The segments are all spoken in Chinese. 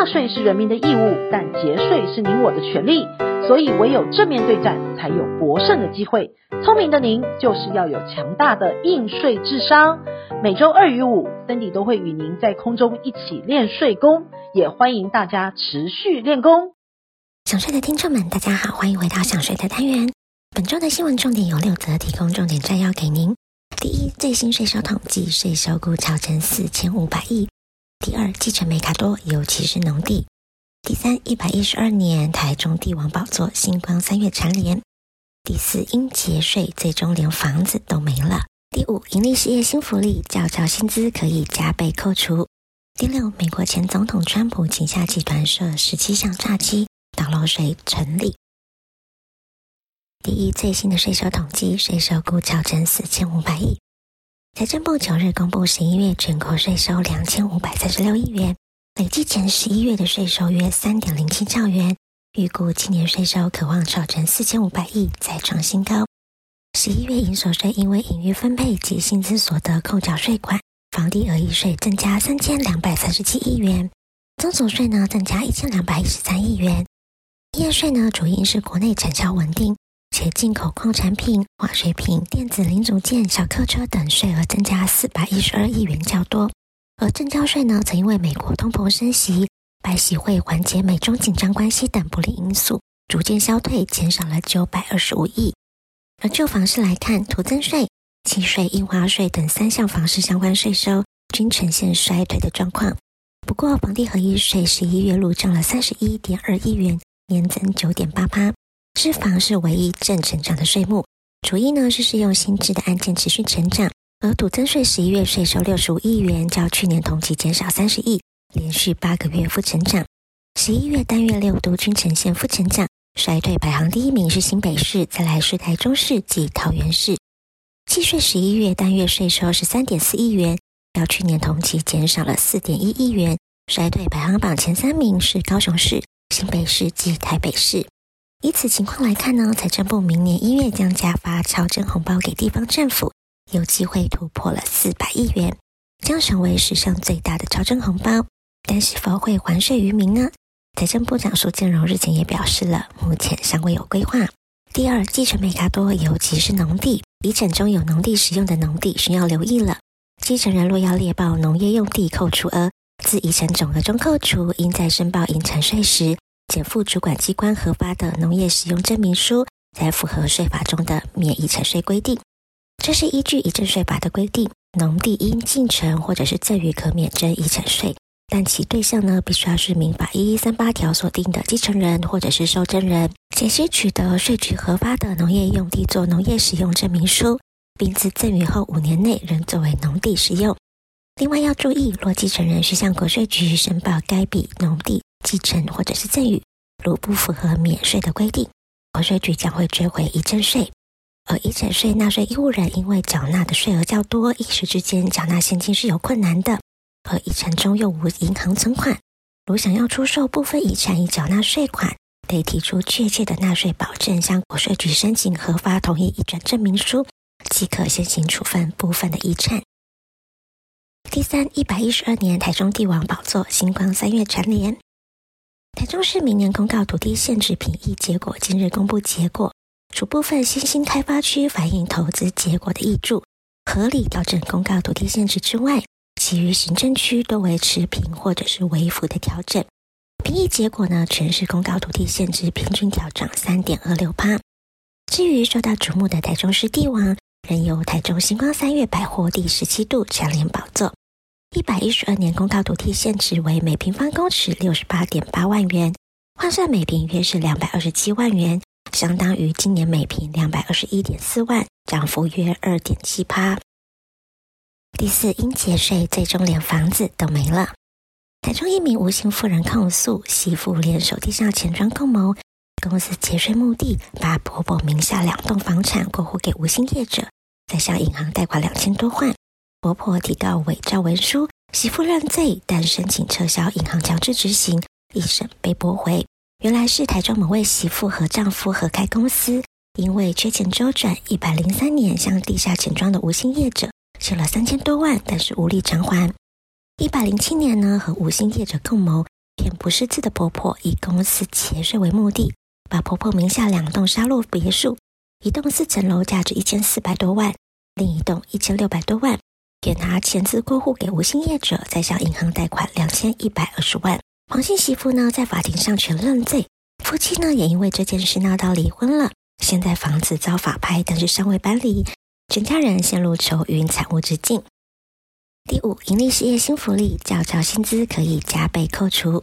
纳税是人民的义务，但节税是您我的权利。所以唯有正面对战，才有博胜的机会。聪明的您，就是要有强大的应税智商。每周二与五，Cindy 都会与您在空中一起练税功，也欢迎大家持续练功。想税的听众们，大家好，欢迎回到想税的单元。本周的新闻重点有六则，提供重点摘要给您。第一，最新税收统计，税收估超增四千五百亿。第二，继承美卡多，尤其是农地。第三，一百一十二年台中帝王宝座，星光三月蝉联。第四，因节税，最终连房子都没了。第五，盈利事业新福利，教召薪资可以加倍扣除。第六，美国前总统川普旗下集团设十七项诈欺，倒漏税成立。第一，最新的税收统计，税收估超增四千五百亿。财政部九日公布十一月全国税收两千五百三十六亿元。累计前十一月的税收约三点零七兆元，预估今年税收可望超成四千五百亿，再创新高。十一月营所税因为盈余分配及薪资所得扣缴税款，房地额一税增加三千两百三十七亿元，综所税呢增加一千两百一十三亿元。营业税呢主因是国内产销稳定，且进口矿产品、化学品、电子零组件、小客车等税额增加四百一十二亿元较多。而证交税呢，则因为美国通膨升息、白喜会缓解美中紧张关系等不利因素，逐渐消退，减少了九百二十五亿。而就房市来看，土增税、契税、印花税等三项房市相关税收均呈现衰退的状况。不过，房地合一税十一月录涨了三十一点二亿元，年增九点八八，脂肪是唯一正成长的税目。主因呢是适用新制的案件持续成长。而土增税十一月税收六十五亿元，较去年同期减少三十亿，连续八个月负成长。十一月单月六都均呈现负成长，衰退排行第一名是新北市，再来是台中市及桃园市。契税十一月单月税收十三点四亿元，较去年同期减少了四点一亿元，衰退排行榜前三名是高雄市、新北市及台北市。以此情况来看呢，财政部明年一月将加发超征红包给地方政府。有机会突破了四百亿元，将成为史上最大的超征红包。但是否会还税于民呢？财政部长苏建荣日前也表示了，目前尚未有规划。第二，继承美卡多，尤其是农地，遗产中有农地使用的农地需要留意了。继承人若要列报农业用地扣除额，自遗产总额中扣除，应在申报遗产税时，减负主管机关核发的农业使用证明书，才符合税法中的免遗产税规定。这是依据遗赠税法的规定，农地因继承或者是赠与可免征遗产税，但其对象呢，必须要是民法一一三八条所定的继承人或者是受赠人，且需取得税局核发的农业用地作农业使用证明书，并自赠与后五年内仍作为农地使用。另外要注意，若继承人需向国税局申报该笔农地继承或者是赠与，如不符合免税的规定，国税局将会追回遗赠税。而遗产税纳税义务人因为缴纳的税额较多，一时之间缴纳现金是有困难的。而遗产中又无银行存款，如想要出售部分遗产以缴纳税款，得提出确切的纳税保证，向国税局申请核发同意移转证明书，即可先行处分部分的遗产。第三，一百一十二年台中帝王宝座，星光三月蝉联。台中市明年公告土地限制评议结果，今日公布结果。除部分新兴开发区反映投资结果的益注，合理调整公告土地限制之外，其余行政区都维持平或者是微幅的调整。评议结果呢，全市公告土地限制平均调涨三点二六趴。至于受到瞩目的台中市地王，仍由台中星光三越百货第十七度蝉联宝座，一百一十二年公告土地现值为每平方公尺六十八点八万元，换算每坪约是两百二十七万元。相当于今年每坪两百二十一点四万，涨幅约二点七趴。第四，因节税，最终连房子都没了。台中一名吴姓妇人控诉，媳妇联手地下钱庄共谋，公司节税目的，把婆婆名下两栋房产过户给吴姓业者，再向银行贷款两千多万。婆婆提告伪造文书，媳妇认罪，但申请撤销银行强制执行，一审被驳回。原来是台中某位媳妇和丈夫合开公司，因为缺钱周转，一百零三年向地下钱庄的吴姓业者欠了三千多万，但是无力偿还。一百零七年呢，和吴姓业者共谋骗不识字的婆婆，以公司节税为目的，把婆婆名下两栋沙洛别墅，一栋四层楼，价值一千四百多万，另一栋一千六百多万，给他签字过户给无姓业者，再向银行贷款两千一百二十万。黄姓媳妇呢，在法庭上全认罪，夫妻呢也因为这件事闹到离婚了。现在房子遭法拍，但是尚未搬离，全家人陷入愁云惨雾之境。第五，营利事业新福利，教招薪资可以加倍扣除。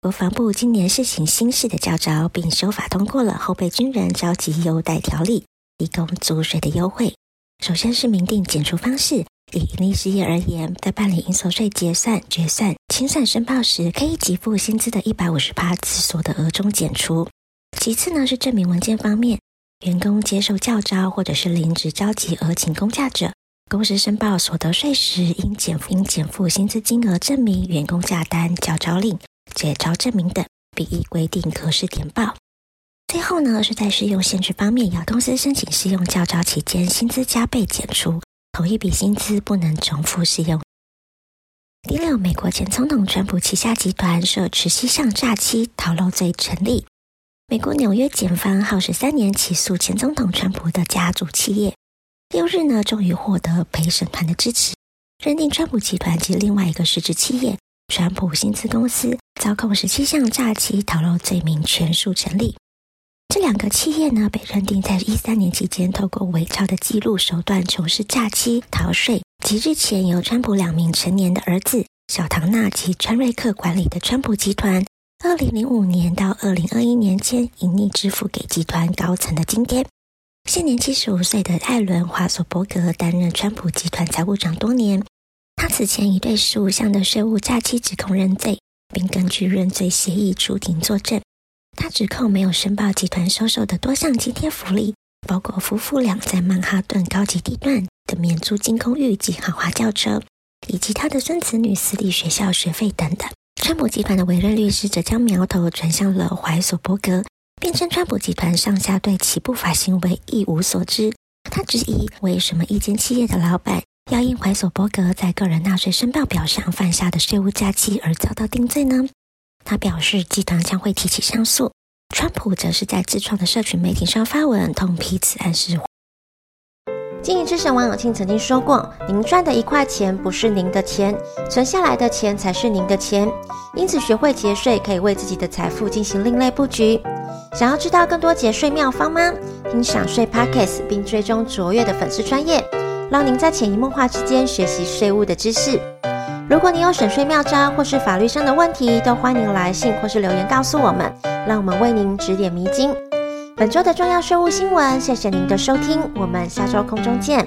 国防部今年试行新式的教招，并修法通过了后备军人召集优待条例，提供租税的优惠。首先是明定减除方式。以营利事业而言，在办理营所税结算、决算、清算申报时，可以给付薪资的一百五十趴自所得额中减除。其次呢，是证明文件方面，员工接受教招或者是临时召集而请公假者，公司申报所得税时应减应减负薪资金额证明、员工假单、教招令、解招证明等，并依规定格式填报。最后呢，是在适用限制方面，要公司申请适用教招期间薪资加倍减除。同一笔薪资不能重复使用。第六，美国前总统川普旗下集团涉持七项诈欺逃漏罪成立。美国纽约检方耗时三年起诉前总统川普的家族企业，六日呢终于获得陪审团的支持，认定川普集团及另外一个实质企业川普薪资公司遭控十七项诈欺逃漏罪名全数成立。这两个企业呢，被认定在一三年期间，透过伪造的记录手段从事诈欺逃税，及日前由川普两名成年的儿子小唐纳及川瑞克管理的川普集团，二零零五年到二零二一年间，隐匿支付给集团高层的津贴。现年七十五岁的艾伦华索伯格担任川普集团财务长多年，他此前已对十五项的税务诈欺指控认罪，并根据认罪协议出庭作证。他指控没有申报集团收受的多项津贴福利，包括夫妇俩在曼哈顿高级地段的免租金公寓及豪华轿车，以及他的孙子女私立学校学费等等。川普集团的委任律师则将苗头转向了怀索伯格，辩称川普集团上下对其不法行为一无所知。他质疑为什么一间企业的老板要因怀索伯格在个人纳税申报表上犯下的税务诈欺而遭到定罪呢？他表示，集团将会提起上诉。川普则是在自创的社群媒体上发文，痛批此案是。经营之神王永庆曾经说过：“您赚的一块钱不是您的钱，存下来的钱才是您的钱。因此，学会节税可以为自己的财富进行另类布局。想要知道更多节税妙方吗？听享税 Podcast 并追踪卓越的粉丝专业，让您在潜移默化之间学习税务的知识。”如果你有省税妙招或是法律上的问题，都欢迎来信或是留言告诉我们，让我们为您指点迷津。本周的重要税务新闻，谢谢您的收听，我们下周空中见。